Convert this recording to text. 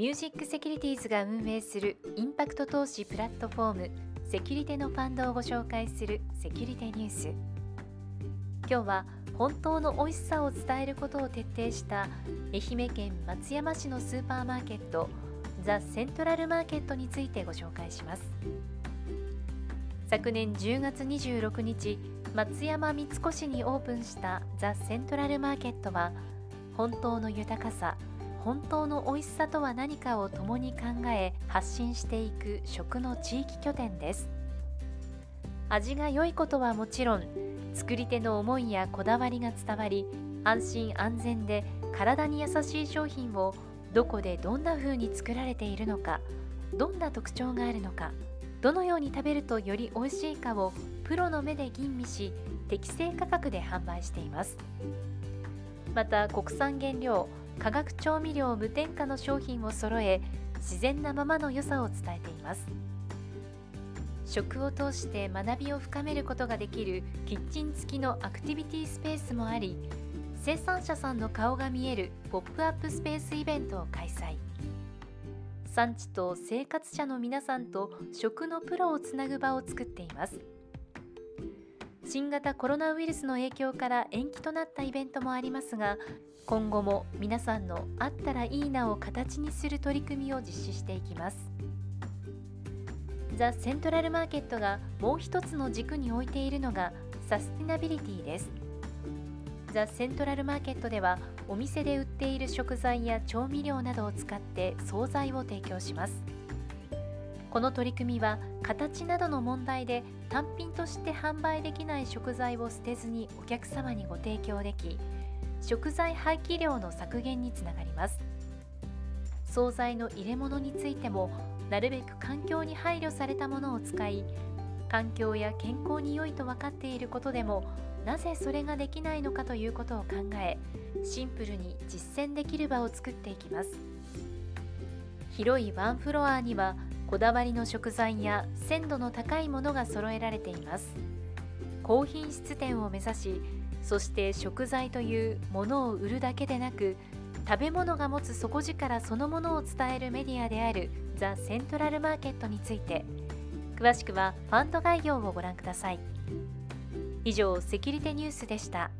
ミュージックセキュリティーズが運営するインパクト投資プラットフォームセキュリテのファンドをご紹介するセキュリテニュース。今日は本当の美味しさを伝えることを徹底した愛媛県松山市のスーパーマーケットザ・セントラルマーケットについてご紹介します。昨年10月26日松山三越にオープンしたザ・セントラルマーケットは本当の豊かさ本当の美味しさとは何かを共に考え発信していく食の地域拠点です。味が良いことはもちろん作り手の思いやこだわりが伝わり安心安全で体に優しい商品をどこでどんな風に作られているのかどんな特徴があるのかどのように食べるとより美味しいかをプロの目で吟味し適正価格で販売しています。また国産原料化学調味料無添加の商品を揃え自然なままの良さを伝えています。食を通して学びを深めることができるキッチン付きのアクティビティスペースもあり生産者さんの顔が見えるポップアップスペースイベントを開催。産地と生活者の皆さんと食のプロをつなぐ場を作っています。新型コロナウイルスの影響から延期となったイベントもありますが今後も皆さんのあったらいいなを形にする取り組みを実施していきます。ザ・セントラルマーケットがもう一つの軸に置いているのがサスティナビリティです。ザ・セントラルマーケットではお店で売っている食材や調味料などを使って惣菜を提供します。この取り組みは形などの問題で単品として販売できない食材を捨てずにお客様にご提供でき食材廃棄量の削減につながります。惣菜の入れ物についてもなるべく環境に配慮されたものを使い環境や健康に良いと分かっていることでもなぜそれができないのかということを考えシンプルに実践できる場を作っていきます。広いワンフロアにはこだわりの食材や鮮度の高いものが揃えられています。高品質店を目指しそして食材というものを売るだけでなく食べ物が持つ底力そのものを伝えるメディアであるザ・セントラルマーケットについて詳しくはファンド概要をご覧ください。以上セキュリティニュースでした。